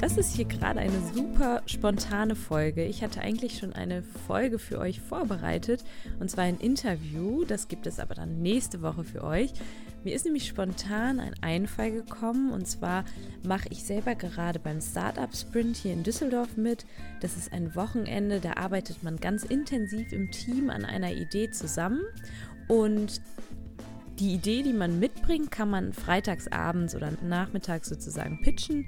das ist hier gerade eine super spontane Folge. Ich hatte eigentlich schon eine Folge für euch vorbereitet und zwar ein Interview. Das gibt es aber dann nächste Woche für euch. Mir ist nämlich spontan ein Einfall gekommen und zwar mache ich selber gerade beim Startup Sprint hier in Düsseldorf mit. Das ist ein Wochenende, da arbeitet man ganz intensiv im Team an einer Idee zusammen und die Idee, die man mitbringt, kann man freitagsabends oder nachmittags sozusagen pitchen.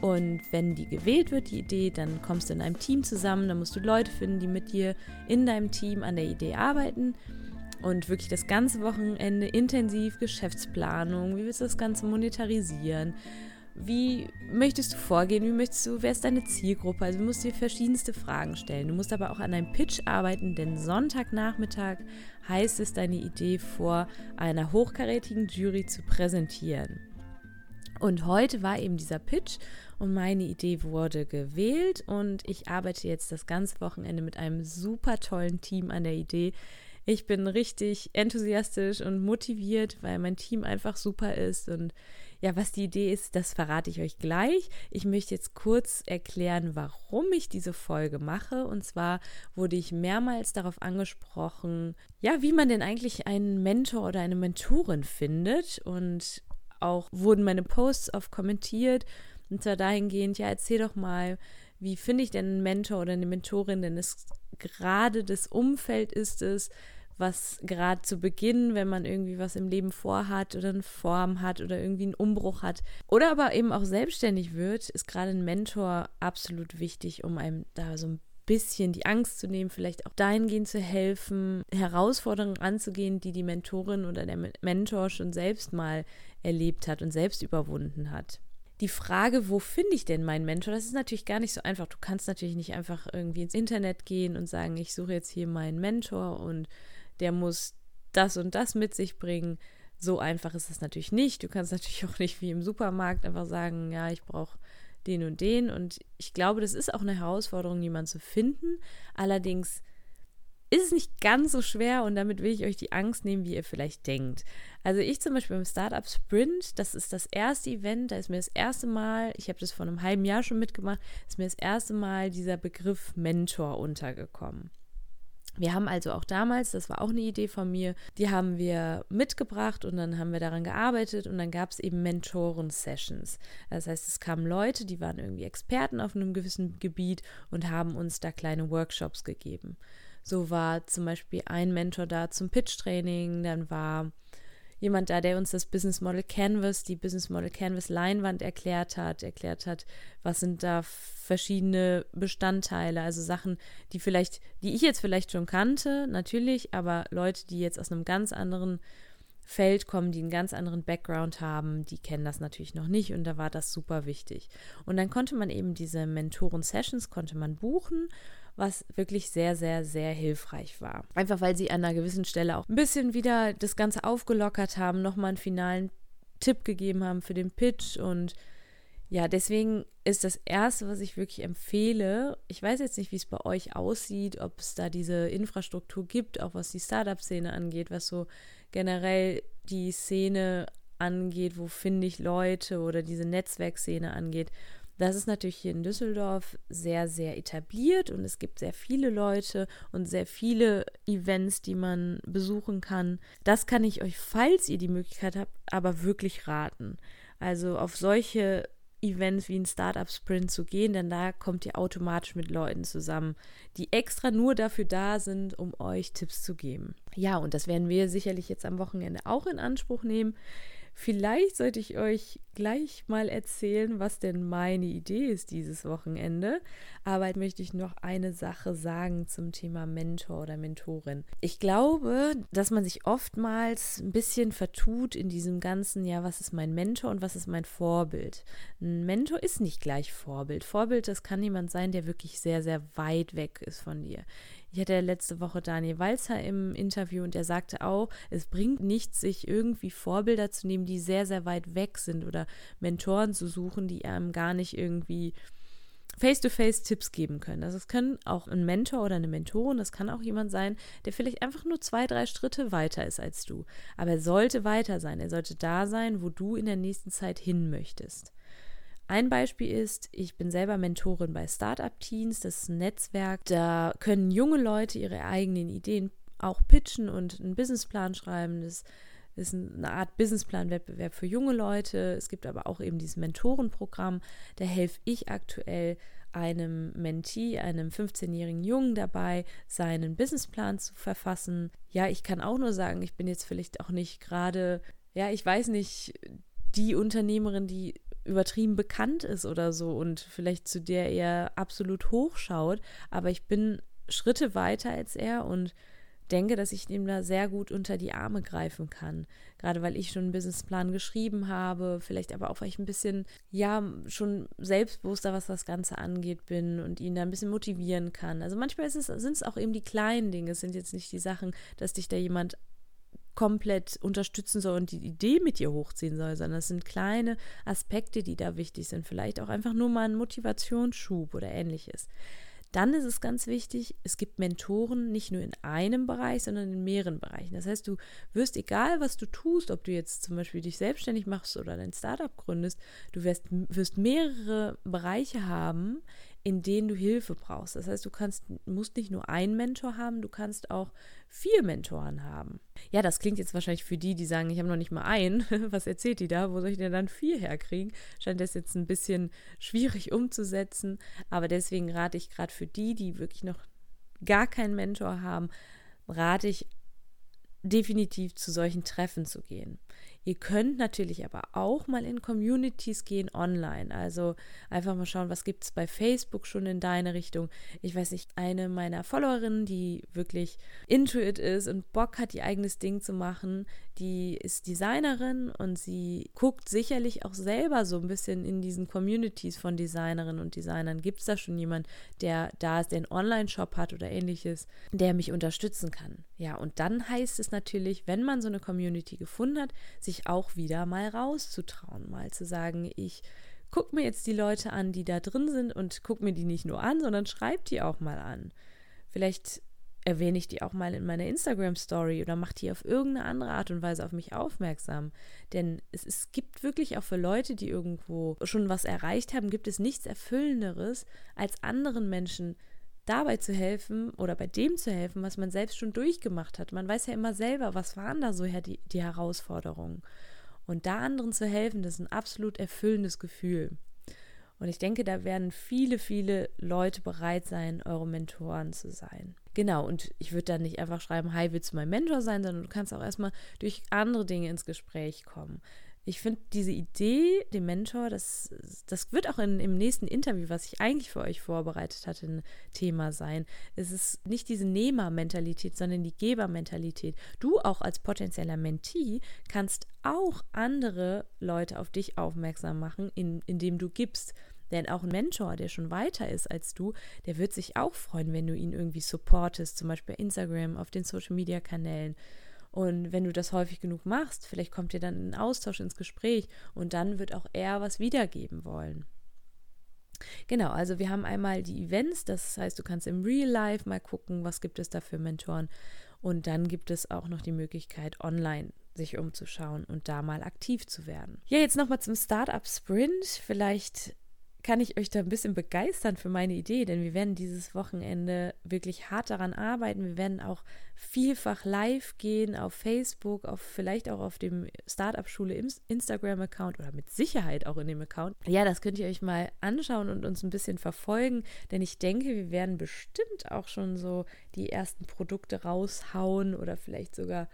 Und wenn die gewählt wird, die Idee, dann kommst du in einem Team zusammen, dann musst du Leute finden, die mit dir in deinem Team an der Idee arbeiten. Und wirklich das ganze Wochenende intensiv Geschäftsplanung, wie willst du das Ganze monetarisieren, wie möchtest du vorgehen? Wie möchtest du, wer ist deine Zielgruppe? Also du musst dir verschiedenste Fragen stellen. Du musst aber auch an einem Pitch arbeiten, denn Sonntagnachmittag heißt es, deine Idee vor einer hochkarätigen Jury zu präsentieren. Und heute war eben dieser Pitch und meine Idee wurde gewählt und ich arbeite jetzt das ganze Wochenende mit einem super tollen Team an der Idee. Ich bin richtig enthusiastisch und motiviert, weil mein Team einfach super ist und ja, was die Idee ist, das verrate ich euch gleich. Ich möchte jetzt kurz erklären, warum ich diese Folge mache. Und zwar wurde ich mehrmals darauf angesprochen, ja, wie man denn eigentlich einen Mentor oder eine Mentorin findet. Und auch wurden meine Posts oft kommentiert. Und zwar dahingehend, ja, erzähl doch mal, wie finde ich denn einen Mentor oder eine Mentorin, denn es gerade das Umfeld ist es, was gerade zu Beginn, wenn man irgendwie was im Leben vorhat oder eine Form hat oder irgendwie einen Umbruch hat oder aber eben auch selbstständig wird, ist gerade ein Mentor absolut wichtig, um einem da so ein bisschen die Angst zu nehmen, vielleicht auch dahingehend zu helfen, Herausforderungen anzugehen, die die Mentorin oder der Mentor schon selbst mal erlebt hat und selbst überwunden hat. Die Frage, wo finde ich denn meinen Mentor, das ist natürlich gar nicht so einfach. Du kannst natürlich nicht einfach irgendwie ins Internet gehen und sagen, ich suche jetzt hier meinen Mentor und der muss das und das mit sich bringen. So einfach ist es natürlich nicht. Du kannst natürlich auch nicht wie im Supermarkt einfach sagen, ja, ich brauche den und den. Und ich glaube, das ist auch eine Herausforderung, jemanden zu finden. Allerdings ist es nicht ganz so schwer und damit will ich euch die Angst nehmen, wie ihr vielleicht denkt. Also ich zum Beispiel beim Startup Sprint, das ist das erste Event, da ist mir das erste Mal, ich habe das vor einem halben Jahr schon mitgemacht, ist mir das erste Mal dieser Begriff Mentor untergekommen. Wir haben also auch damals, das war auch eine Idee von mir, die haben wir mitgebracht und dann haben wir daran gearbeitet und dann gab es eben Mentoren-Sessions. Das heißt, es kamen Leute, die waren irgendwie Experten auf einem gewissen Gebiet und haben uns da kleine Workshops gegeben. So war zum Beispiel ein Mentor da zum Pitch-Training, dann war jemand da, der uns das Business Model Canvas, die Business Model Canvas Leinwand erklärt hat, erklärt hat, was sind da verschiedene Bestandteile, also Sachen, die vielleicht, die ich jetzt vielleicht schon kannte, natürlich, aber Leute, die jetzt aus einem ganz anderen Feld kommen, die einen ganz anderen Background haben, die kennen das natürlich noch nicht und da war das super wichtig. Und dann konnte man eben diese Mentoren-Sessions konnte man buchen was wirklich sehr, sehr, sehr hilfreich war. Einfach weil sie an einer gewissen Stelle auch ein bisschen wieder das Ganze aufgelockert haben, nochmal einen finalen Tipp gegeben haben für den Pitch und ja, deswegen ist das Erste, was ich wirklich empfehle, ich weiß jetzt nicht, wie es bei euch aussieht, ob es da diese Infrastruktur gibt, auch was die Startup-Szene angeht, was so generell die Szene angeht, wo finde ich Leute oder diese Netzwerkszene angeht. Das ist natürlich hier in Düsseldorf sehr, sehr etabliert und es gibt sehr viele Leute und sehr viele Events, die man besuchen kann. Das kann ich euch, falls ihr die Möglichkeit habt, aber wirklich raten. Also auf solche Events wie ein Startup Sprint zu gehen, denn da kommt ihr automatisch mit Leuten zusammen, die extra nur dafür da sind, um euch Tipps zu geben. Ja, und das werden wir sicherlich jetzt am Wochenende auch in Anspruch nehmen. Vielleicht sollte ich euch gleich mal erzählen, was denn meine Idee ist dieses Wochenende. Aber möchte ich noch eine Sache sagen zum Thema Mentor oder Mentorin. Ich glaube, dass man sich oftmals ein bisschen vertut in diesem ganzen, ja, was ist mein Mentor und was ist mein Vorbild? Ein Mentor ist nicht gleich Vorbild. Vorbild, das kann jemand sein, der wirklich sehr, sehr weit weg ist von dir. Ich hatte letzte Woche Daniel Walzer im Interview und er sagte auch, es bringt nichts, sich irgendwie Vorbilder zu nehmen, die sehr, sehr weit weg sind oder Mentoren zu suchen, die einem gar nicht irgendwie face-to-face Tipps geben können. Also es können auch ein Mentor oder eine Mentorin, das kann auch jemand sein, der vielleicht einfach nur zwei, drei Schritte weiter ist als du. Aber er sollte weiter sein. Er sollte da sein, wo du in der nächsten Zeit hin möchtest. Ein Beispiel ist, ich bin selber Mentorin bei Startup Teens, das ist ein Netzwerk, da können junge Leute ihre eigenen Ideen auch pitchen und einen Businessplan schreiben. Das ist eine Art Businessplan-Wettbewerb für junge Leute. Es gibt aber auch eben dieses Mentorenprogramm. Da helfe ich aktuell einem Mentee, einem 15-jährigen Jungen dabei, seinen Businessplan zu verfassen. Ja, ich kann auch nur sagen, ich bin jetzt vielleicht auch nicht gerade, ja, ich weiß nicht, die Unternehmerin, die übertrieben bekannt ist oder so und vielleicht zu der er absolut hochschaut, aber ich bin Schritte weiter als er und denke, dass ich ihm da sehr gut unter die Arme greifen kann. Gerade weil ich schon einen Businessplan geschrieben habe, vielleicht aber auch, weil ich ein bisschen, ja, schon selbstbewusster, was das Ganze angeht, bin und ihn da ein bisschen motivieren kann. Also manchmal sind es auch eben die kleinen Dinge, es sind jetzt nicht die Sachen, dass dich da jemand komplett unterstützen soll und die Idee mit dir hochziehen soll, sondern es sind kleine Aspekte, die da wichtig sind. Vielleicht auch einfach nur mal ein Motivationsschub oder ähnliches. Dann ist es ganz wichtig, es gibt Mentoren nicht nur in einem Bereich, sondern in mehreren Bereichen. Das heißt, du wirst, egal was du tust, ob du jetzt zum Beispiel dich selbstständig machst oder dein Startup gründest, du wirst, wirst mehrere Bereiche haben, in denen du Hilfe brauchst. Das heißt, du kannst, musst nicht nur einen Mentor haben, du kannst auch vier Mentoren haben. Ja, das klingt jetzt wahrscheinlich für die, die sagen, ich habe noch nicht mal einen. Was erzählt die da? Wo soll ich denn dann vier herkriegen? Scheint das jetzt ein bisschen schwierig umzusetzen. Aber deswegen rate ich gerade für die, die wirklich noch gar keinen Mentor haben, rate ich definitiv zu solchen Treffen zu gehen. Ihr könnt natürlich aber auch mal in Communities gehen online. Also einfach mal schauen, was gibt es bei Facebook schon in deine Richtung. Ich weiß nicht, eine meiner Followerinnen, die wirklich into it ist und Bock hat, ihr eigenes Ding zu machen, die ist Designerin und sie guckt sicherlich auch selber so ein bisschen in diesen Communities von Designerinnen und Designern. Gibt es da schon jemand, der da ist, der einen Online-Shop hat oder ähnliches, der mich unterstützen kann? Ja, und dann heißt es natürlich, wenn man so eine Community gefunden hat, sich sich auch wieder mal rauszutrauen, mal zu sagen, ich gucke mir jetzt die Leute an, die da drin sind und gucke mir die nicht nur an, sondern schreibe die auch mal an. Vielleicht erwähne ich die auch mal in meiner Instagram-Story oder mache die auf irgendeine andere Art und Weise auf mich aufmerksam. Denn es, es gibt wirklich auch für Leute, die irgendwo schon was erreicht haben, gibt es nichts Erfüllenderes, als anderen Menschen dabei zu helfen oder bei dem zu helfen, was man selbst schon durchgemacht hat. Man weiß ja immer selber, was waren da so die, die Herausforderungen. Und da anderen zu helfen, das ist ein absolut erfüllendes Gefühl. Und ich denke, da werden viele, viele Leute bereit sein, eure Mentoren zu sein. Genau, und ich würde dann nicht einfach schreiben, hi, willst du mein Mentor sein, sondern du kannst auch erstmal durch andere Dinge ins Gespräch kommen ich finde diese Idee, dem Mentor, das, das wird auch in, im nächsten Interview, was ich eigentlich für euch vorbereitet hatte, ein Thema sein. Es ist nicht diese Nehmermentalität, sondern die Gebermentalität. Du auch als potenzieller Mentee kannst auch andere Leute auf dich aufmerksam machen, in, indem du gibst. Denn auch ein Mentor, der schon weiter ist als du, der wird sich auch freuen, wenn du ihn irgendwie supportest, zum Beispiel bei Instagram, auf den Social-Media-Kanälen und wenn du das häufig genug machst, vielleicht kommt ihr dann in Austausch ins Gespräch und dann wird auch er was wiedergeben wollen. Genau, also wir haben einmal die Events, das heißt, du kannst im Real Life mal gucken, was gibt es da für Mentoren. Und dann gibt es auch noch die Möglichkeit, online sich umzuschauen und da mal aktiv zu werden. Ja, jetzt nochmal zum Startup Sprint. Vielleicht kann ich euch da ein bisschen begeistern für meine Idee, denn wir werden dieses Wochenende wirklich hart daran arbeiten. Wir werden auch vielfach live gehen auf Facebook, auf vielleicht auch auf dem Startup Schule Instagram-Account oder mit Sicherheit auch in dem Account. Ja, das könnt ihr euch mal anschauen und uns ein bisschen verfolgen, denn ich denke, wir werden bestimmt auch schon so die ersten Produkte raushauen oder vielleicht sogar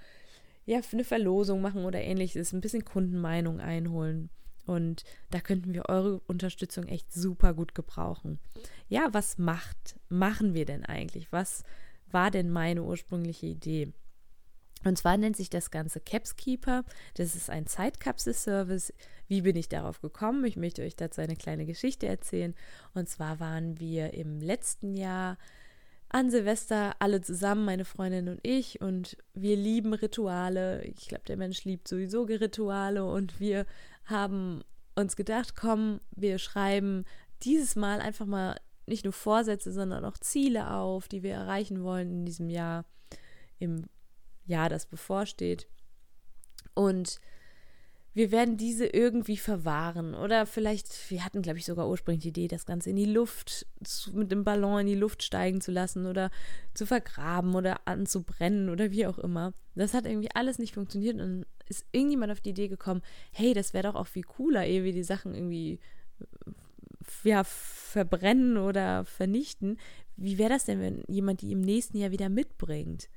ja, eine Verlosung machen oder ähnliches, ein bisschen Kundenmeinung einholen. Und da könnten wir eure Unterstützung echt super gut gebrauchen. Ja, was macht, machen wir denn eigentlich? Was war denn meine ursprüngliche Idee? Und zwar nennt sich das Ganze Capskeeper. Das ist ein Zeitkapsel-Service. Wie bin ich darauf gekommen? Ich möchte euch dazu eine kleine Geschichte erzählen. Und zwar waren wir im letzten Jahr an Silvester alle zusammen, meine Freundin und ich. Und wir lieben Rituale. Ich glaube, der Mensch liebt sowieso Rituale. Und wir haben uns gedacht, komm, wir schreiben dieses Mal einfach mal nicht nur Vorsätze, sondern auch Ziele auf, die wir erreichen wollen in diesem Jahr, im Jahr, das bevorsteht. Und wir werden diese irgendwie verwahren. Oder vielleicht, wir hatten, glaube ich, sogar ursprünglich die Idee, das Ganze in die Luft, mit dem Ballon in die Luft steigen zu lassen oder zu vergraben oder anzubrennen oder wie auch immer. Das hat irgendwie alles nicht funktioniert und ist irgendjemand auf die Idee gekommen, hey, das wäre doch auch viel cooler, ehe wir die Sachen irgendwie ja, verbrennen oder vernichten. Wie wäre das denn, wenn jemand die im nächsten Jahr wieder mitbringt?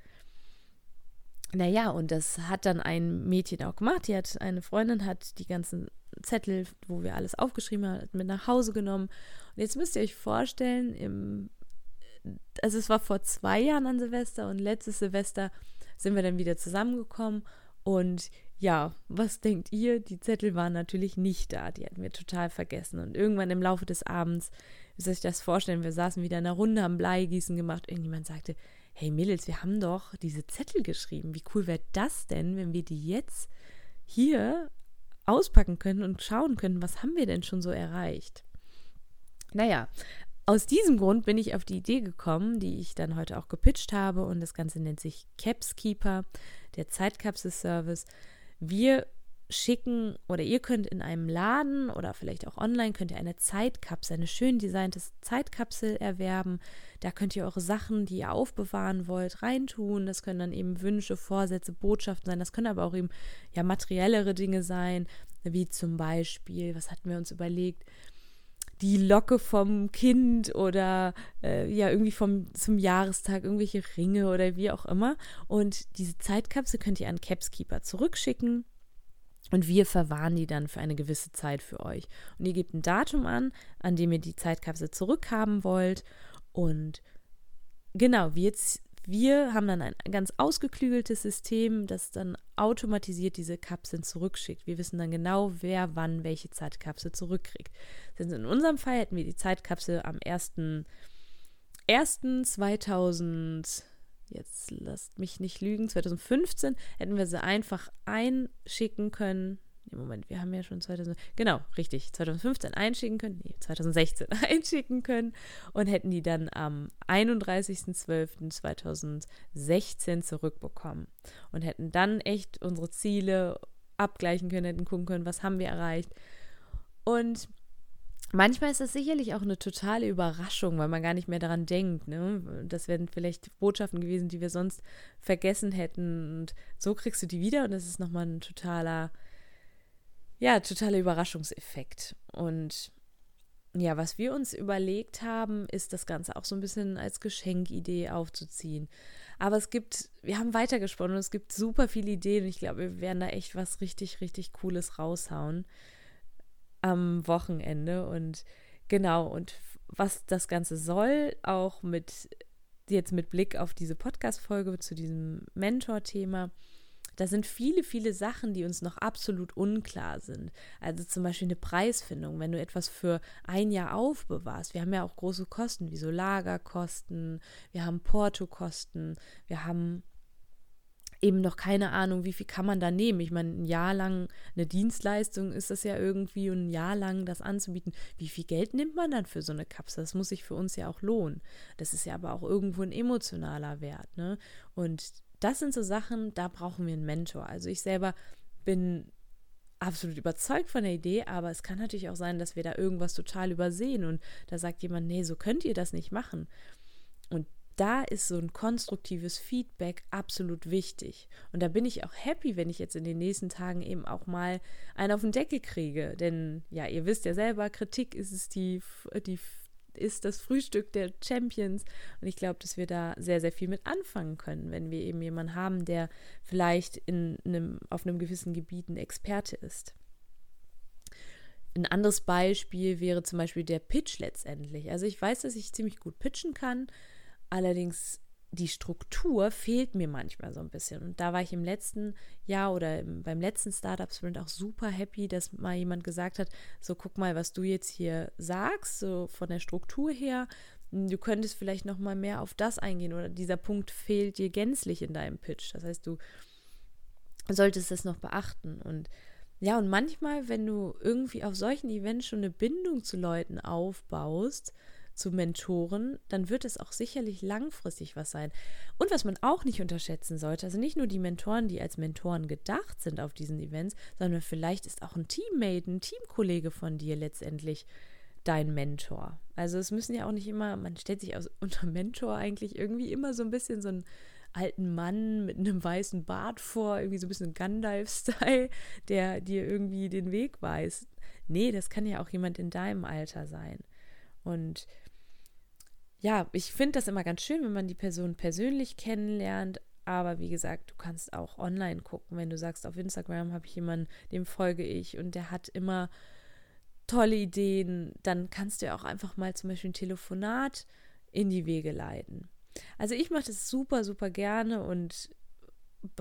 Naja, und das hat dann ein Mädchen auch gemacht. Die hat, eine Freundin hat die ganzen Zettel, wo wir alles aufgeschrieben haben, mit nach Hause genommen. Und jetzt müsst ihr euch vorstellen, im, also es war vor zwei Jahren an Silvester und letztes Silvester sind wir dann wieder zusammengekommen. Und ja, was denkt ihr? Die Zettel waren natürlich nicht da. Die hatten wir total vergessen. Und irgendwann im Laufe des Abends, wie soll ich das vorstellen? Wir saßen wieder in einer Runde, haben Bleigießen gemacht. Irgendjemand sagte, hey Mädels, wir haben doch diese Zettel geschrieben. Wie cool wäre das denn, wenn wir die jetzt hier auspacken können und schauen können, was haben wir denn schon so erreicht? Naja, aus diesem Grund bin ich auf die Idee gekommen, die ich dann heute auch gepitcht habe und das Ganze nennt sich Capskeeper, der Zeitkapsel-Service. Wir schicken oder ihr könnt in einem Laden oder vielleicht auch online könnt ihr eine Zeitkapsel, eine schön designte Zeitkapsel erwerben. Da könnt ihr eure Sachen, die ihr aufbewahren wollt, reintun. Das können dann eben Wünsche, Vorsätze, Botschaften sein. Das können aber auch eben ja materiellere Dinge sein, wie zum Beispiel, was hatten wir uns überlegt? Die Locke vom Kind oder äh, ja irgendwie vom zum Jahrestag irgendwelche Ringe oder wie auch immer und diese Zeitkapsel könnt ihr an Capskeeper zurückschicken und wir verwahren die dann für eine gewisse Zeit für euch. Und ihr gebt ein Datum an, an dem ihr die Zeitkapsel zurückhaben wollt. Und genau, wir, wir haben dann ein ganz ausgeklügeltes System, das dann automatisiert diese Kapseln zurückschickt. Wir wissen dann genau, wer wann welche Zeitkapsel zurückkriegt. Denn in unserem Fall hätten wir die Zeitkapsel am 1.1.2000 jetzt lasst mich nicht lügen, 2015 hätten wir sie einfach einschicken können. Nee, Moment, wir haben ja schon 2000, genau, richtig, 2015 einschicken können, nee, 2016 einschicken können und hätten die dann am 31.12.2016 zurückbekommen und hätten dann echt unsere Ziele abgleichen können, hätten gucken können, was haben wir erreicht. Und Manchmal ist das sicherlich auch eine totale Überraschung, weil man gar nicht mehr daran denkt. Ne? Das wären vielleicht Botschaften gewesen, die wir sonst vergessen hätten. Und so kriegst du die wieder und das ist nochmal ein totaler, ja, totaler Überraschungseffekt. Und ja, was wir uns überlegt haben, ist das Ganze auch so ein bisschen als Geschenkidee aufzuziehen. Aber es gibt, wir haben weitergesponnen und es gibt super viele Ideen und ich glaube, wir werden da echt was richtig, richtig Cooles raushauen am Wochenende. Und genau, und was das Ganze soll, auch mit jetzt mit Blick auf diese Podcast-Folge zu diesem Mentor-Thema, da sind viele, viele Sachen, die uns noch absolut unklar sind. Also zum Beispiel eine Preisfindung, wenn du etwas für ein Jahr aufbewahrst. Wir haben ja auch große Kosten, wie so Lagerkosten, wir haben Portokosten, wir haben eben noch keine Ahnung, wie viel kann man da nehmen. Ich meine, ein Jahr lang eine Dienstleistung ist das ja irgendwie und ein Jahr lang das anzubieten. Wie viel Geld nimmt man dann für so eine Kapsel? Das muss sich für uns ja auch lohnen. Das ist ja aber auch irgendwo ein emotionaler Wert. Ne? Und das sind so Sachen, da brauchen wir einen Mentor. Also ich selber bin absolut überzeugt von der Idee, aber es kann natürlich auch sein, dass wir da irgendwas total übersehen und da sagt jemand, nee, so könnt ihr das nicht machen. Und da ist so ein konstruktives Feedback absolut wichtig. Und da bin ich auch happy, wenn ich jetzt in den nächsten Tagen eben auch mal einen auf den Deckel kriege. Denn ja, ihr wisst ja selber, Kritik ist es die, die ist das Frühstück der Champions. Und ich glaube, dass wir da sehr, sehr viel mit anfangen können, wenn wir eben jemanden haben, der vielleicht in einem, auf einem gewissen Gebiet ein Experte ist. Ein anderes Beispiel wäre zum Beispiel der Pitch letztendlich. Also ich weiß, dass ich ziemlich gut pitchen kann Allerdings die Struktur fehlt mir manchmal so ein bisschen. Und da war ich im letzten Jahr oder im, beim letzten Startup Sprint auch super happy, dass mal jemand gesagt hat, so guck mal, was du jetzt hier sagst, so von der Struktur her, du könntest vielleicht noch mal mehr auf das eingehen oder dieser Punkt fehlt dir gänzlich in deinem Pitch. Das heißt, du solltest das noch beachten und ja, und manchmal, wenn du irgendwie auf solchen Events schon eine Bindung zu Leuten aufbaust, zu Mentoren, dann wird es auch sicherlich langfristig was sein. Und was man auch nicht unterschätzen sollte, also nicht nur die Mentoren, die als Mentoren gedacht sind auf diesen Events, sondern vielleicht ist auch ein Teammate, ein Teamkollege von dir letztendlich dein Mentor. Also es müssen ja auch nicht immer, man stellt sich aus, unter Mentor eigentlich irgendwie immer so ein bisschen so ein alten Mann mit einem weißen Bart vor, irgendwie so ein bisschen Gandalf-Style, der dir irgendwie den Weg weist. Nee, das kann ja auch jemand in deinem Alter sein. Und ja, ich finde das immer ganz schön, wenn man die Person persönlich kennenlernt. Aber wie gesagt, du kannst auch online gucken. Wenn du sagst, auf Instagram habe ich jemanden, dem folge ich und der hat immer tolle Ideen, dann kannst du ja auch einfach mal zum Beispiel ein Telefonat in die Wege leiten. Also ich mache das super, super gerne und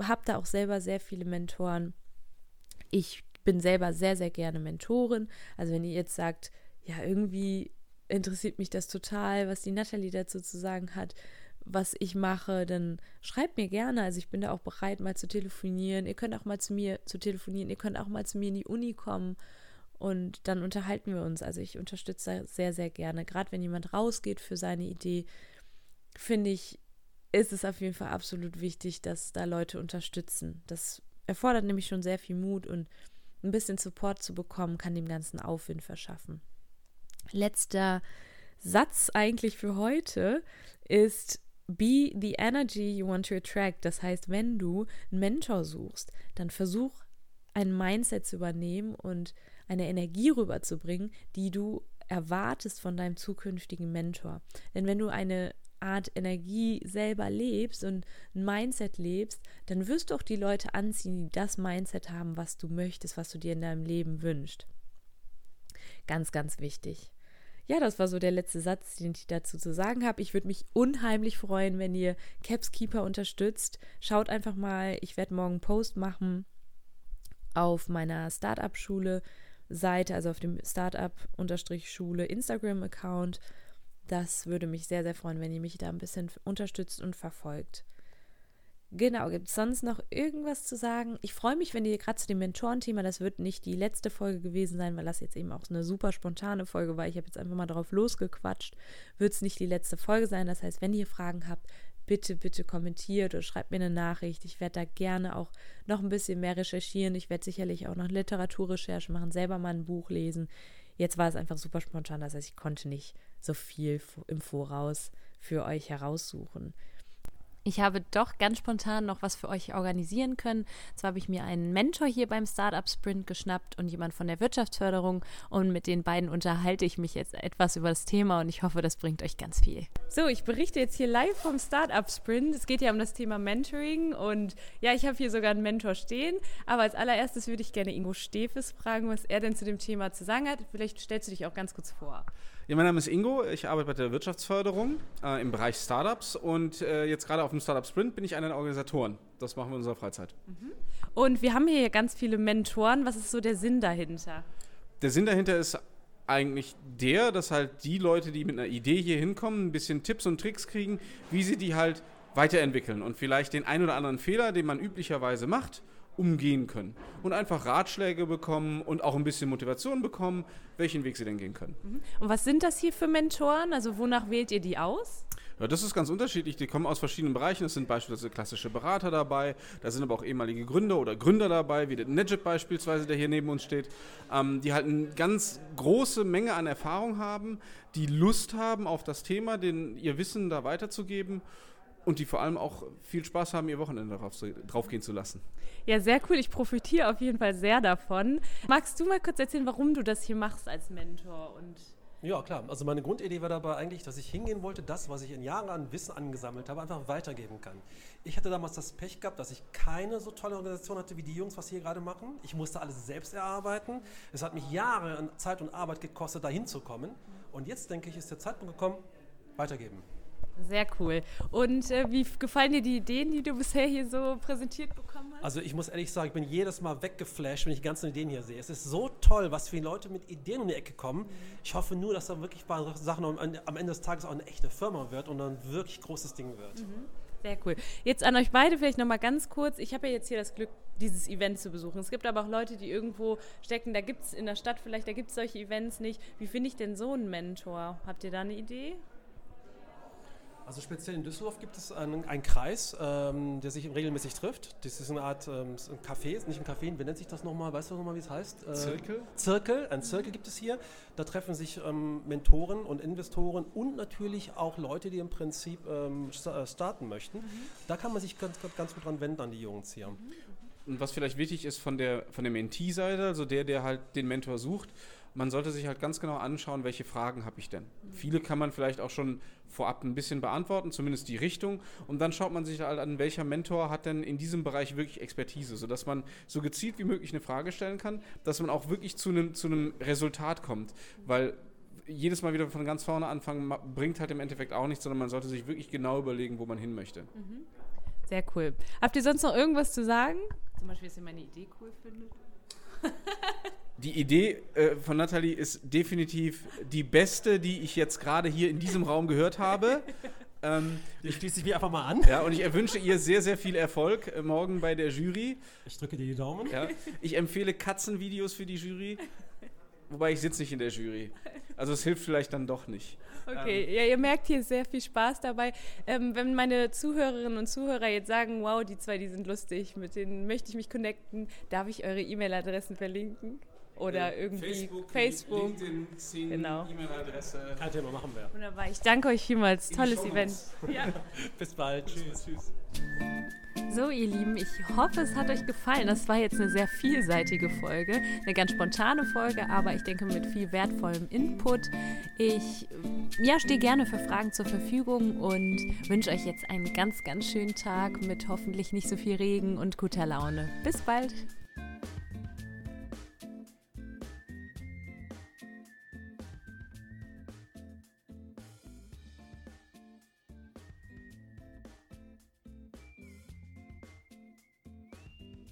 habe da auch selber sehr viele Mentoren. Ich bin selber sehr, sehr gerne Mentorin. Also wenn ihr jetzt sagt, ja, irgendwie interessiert mich das total, was die Natalie dazu zu sagen hat, was ich mache, dann schreibt mir gerne. Also ich bin da auch bereit, mal zu telefonieren. Ihr könnt auch mal zu mir zu telefonieren. Ihr könnt auch mal zu mir in die Uni kommen und dann unterhalten wir uns. Also ich unterstütze sehr, sehr gerne. Gerade wenn jemand rausgeht für seine Idee, finde ich, ist es auf jeden Fall absolut wichtig, dass da Leute unterstützen. Das erfordert nämlich schon sehr viel Mut und ein bisschen Support zu bekommen, kann dem Ganzen Aufwind verschaffen. Letzter Satz eigentlich für heute ist Be the energy you want to attract. Das heißt, wenn du einen Mentor suchst, dann versuch ein Mindset zu übernehmen und eine Energie rüberzubringen, die du erwartest von deinem zukünftigen Mentor. Denn wenn du eine Art Energie selber lebst und ein Mindset lebst, dann wirst du auch die Leute anziehen, die das Mindset haben, was du möchtest, was du dir in deinem Leben wünschst. Ganz, ganz wichtig. Ja, das war so der letzte Satz, den ich dazu zu sagen habe. Ich würde mich unheimlich freuen, wenn ihr Capskeeper unterstützt. Schaut einfach mal, ich werde morgen einen Post machen auf meiner Startup-Schule Seite, also auf dem Startup-Schule Instagram-Account. Das würde mich sehr, sehr freuen, wenn ihr mich da ein bisschen unterstützt und verfolgt. Genau, gibt es sonst noch irgendwas zu sagen? Ich freue mich, wenn ihr gerade zu dem Mentorenthema, das wird nicht die letzte Folge gewesen sein, weil das jetzt eben auch eine super spontane Folge war. Ich habe jetzt einfach mal drauf losgequatscht. Wird es nicht die letzte Folge sein. Das heißt, wenn ihr Fragen habt, bitte, bitte kommentiert oder schreibt mir eine Nachricht. Ich werde da gerne auch noch ein bisschen mehr recherchieren. Ich werde sicherlich auch noch Literaturrecherche machen, selber mal ein Buch lesen. Jetzt war es einfach super spontan, das heißt, ich konnte nicht so viel im Voraus für euch heraussuchen. Ich habe doch ganz spontan noch was für euch organisieren können. Zwar habe ich mir einen Mentor hier beim Startup Sprint geschnappt und jemand von der Wirtschaftsförderung und mit den beiden unterhalte ich mich jetzt etwas über das Thema und ich hoffe, das bringt euch ganz viel. So, ich berichte jetzt hier live vom Startup Sprint. Es geht ja um das Thema Mentoring und ja, ich habe hier sogar einen Mentor stehen, aber als allererstes würde ich gerne Ingo Stefes fragen, was er denn zu dem Thema zu sagen hat. Vielleicht stellst du dich auch ganz kurz vor. Ja, mein Name ist Ingo, ich arbeite bei der Wirtschaftsförderung äh, im Bereich Startups und äh, jetzt gerade auf dem Startup Sprint bin ich einer der Organisatoren. Das machen wir in unserer Freizeit. Mhm. Und wir haben hier ganz viele Mentoren. Was ist so der Sinn dahinter? Der Sinn dahinter ist eigentlich der, dass halt die Leute, die mit einer Idee hier hinkommen, ein bisschen Tipps und Tricks kriegen, wie sie die halt weiterentwickeln und vielleicht den ein oder anderen Fehler, den man üblicherweise macht, umgehen können und einfach Ratschläge bekommen und auch ein bisschen Motivation bekommen, welchen Weg sie denn gehen können. Mhm. Und was sind das hier für Mentoren? Also wonach wählt ihr die aus? Ja, das ist ganz unterschiedlich. Die kommen aus verschiedenen Bereichen. Es sind beispielsweise klassische Berater dabei, da sind aber auch ehemalige Gründer oder Gründer dabei, wie der Nejib beispielsweise, der hier neben uns steht, ähm, die halt eine ganz große Menge an Erfahrung haben, die Lust haben auf das Thema, den ihr Wissen da weiterzugeben und die vor allem auch viel Spaß haben, ihr Wochenende darauf zu, draufgehen zu lassen. Ja, sehr cool. Ich profitiere auf jeden Fall sehr davon. Magst du mal kurz erzählen, warum du das hier machst als Mentor und ja, klar. Also meine Grundidee war dabei eigentlich, dass ich hingehen wollte, das, was ich in Jahren an Wissen angesammelt habe, einfach weitergeben kann. Ich hatte damals das Pech gehabt, dass ich keine so tolle Organisation hatte wie die Jungs, was hier gerade machen. Ich musste alles selbst erarbeiten. Es hat mich Jahre an Zeit und Arbeit gekostet, da hinzukommen. Und jetzt denke ich, ist der Zeitpunkt gekommen, weitergeben. Sehr cool. Und äh, wie gefallen dir die Ideen, die du bisher hier so präsentiert bekommen hast? Also ich muss ehrlich sagen, ich bin jedes Mal weggeflasht, wenn ich die ganzen Ideen hier sehe. Es ist so toll, was viele Leute mit Ideen um die Ecke kommen. Ich hoffe nur, dass da wirklich bei Sachen am Ende des Tages auch eine echte Firma wird und ein wirklich großes Ding wird. Mhm. Sehr cool. Jetzt an euch beide vielleicht nochmal ganz kurz. Ich habe ja jetzt hier das Glück, dieses Event zu besuchen. Es gibt aber auch Leute, die irgendwo stecken, da gibt es in der Stadt vielleicht, da gibt es solche Events nicht. Wie finde ich denn so einen Mentor? Habt ihr da eine Idee? Also speziell in Düsseldorf gibt es einen, einen Kreis, ähm, der sich regelmäßig trifft. Das ist eine Art ähm, ein Café, nicht ein Café, wie nennt sich das nochmal? Weißt du nochmal, wie es heißt? Äh, Zirkel? Zirkel, ein Zirkel gibt es hier. Da treffen sich ähm, Mentoren und Investoren und natürlich auch Leute, die im Prinzip ähm, äh, starten möchten. Mhm. Da kann man sich ganz, ganz gut dran wenden an die Jungs hier. Mhm. Und was vielleicht wichtig ist von der, von der Mentee-Seite, also der, der halt den Mentor sucht, man sollte sich halt ganz genau anschauen, welche Fragen habe ich denn. Mhm. Viele kann man vielleicht auch schon vorab ein bisschen beantworten, zumindest die Richtung. Und dann schaut man sich halt an, welcher Mentor hat denn in diesem Bereich wirklich Expertise, sodass man so gezielt wie möglich eine Frage stellen kann, dass man auch wirklich zu einem, zu einem Resultat kommt. Weil jedes Mal wieder von ganz vorne anfangen bringt halt im Endeffekt auch nichts, sondern man sollte sich wirklich genau überlegen, wo man hin möchte. Mhm. Sehr cool. Habt ihr sonst noch irgendwas zu sagen? Zum Beispiel, dass ihr meine Idee cool findet? Die Idee äh, von Nathalie ist definitiv die beste, die ich jetzt gerade hier in diesem Raum gehört habe. Ähm, ich schließe mich einfach mal an. Ja, und ich wünsche ihr sehr, sehr viel Erfolg äh, morgen bei der Jury. Ich drücke dir die Daumen. Ja, ich empfehle Katzenvideos für die Jury, wobei ich sitze nicht in der Jury. Also es hilft vielleicht dann doch nicht. Okay, ähm. ja, ihr merkt hier sehr viel Spaß dabei. Ähm, wenn meine Zuhörerinnen und Zuhörer jetzt sagen, wow, die zwei, die sind lustig, mit denen möchte ich mich connecten, darf ich eure E-Mail-Adressen verlinken? Oder äh, irgendwie Facebook, Facebook. LinkedIn, Xing, genau. E-Mail-Adresse. Kein Thema, machen wir. Wunderbar, ich danke euch vielmals. Tolles Event. Ja. Bis bald. Tschüss. Tschüss. So, ihr Lieben, ich hoffe, es hat euch gefallen. Das war jetzt eine sehr vielseitige Folge, eine ganz spontane Folge, aber ich denke mit viel wertvollem Input. Ich ja, stehe gerne für Fragen zur Verfügung und wünsche euch jetzt einen ganz, ganz schönen Tag mit hoffentlich nicht so viel Regen und guter Laune. Bis bald!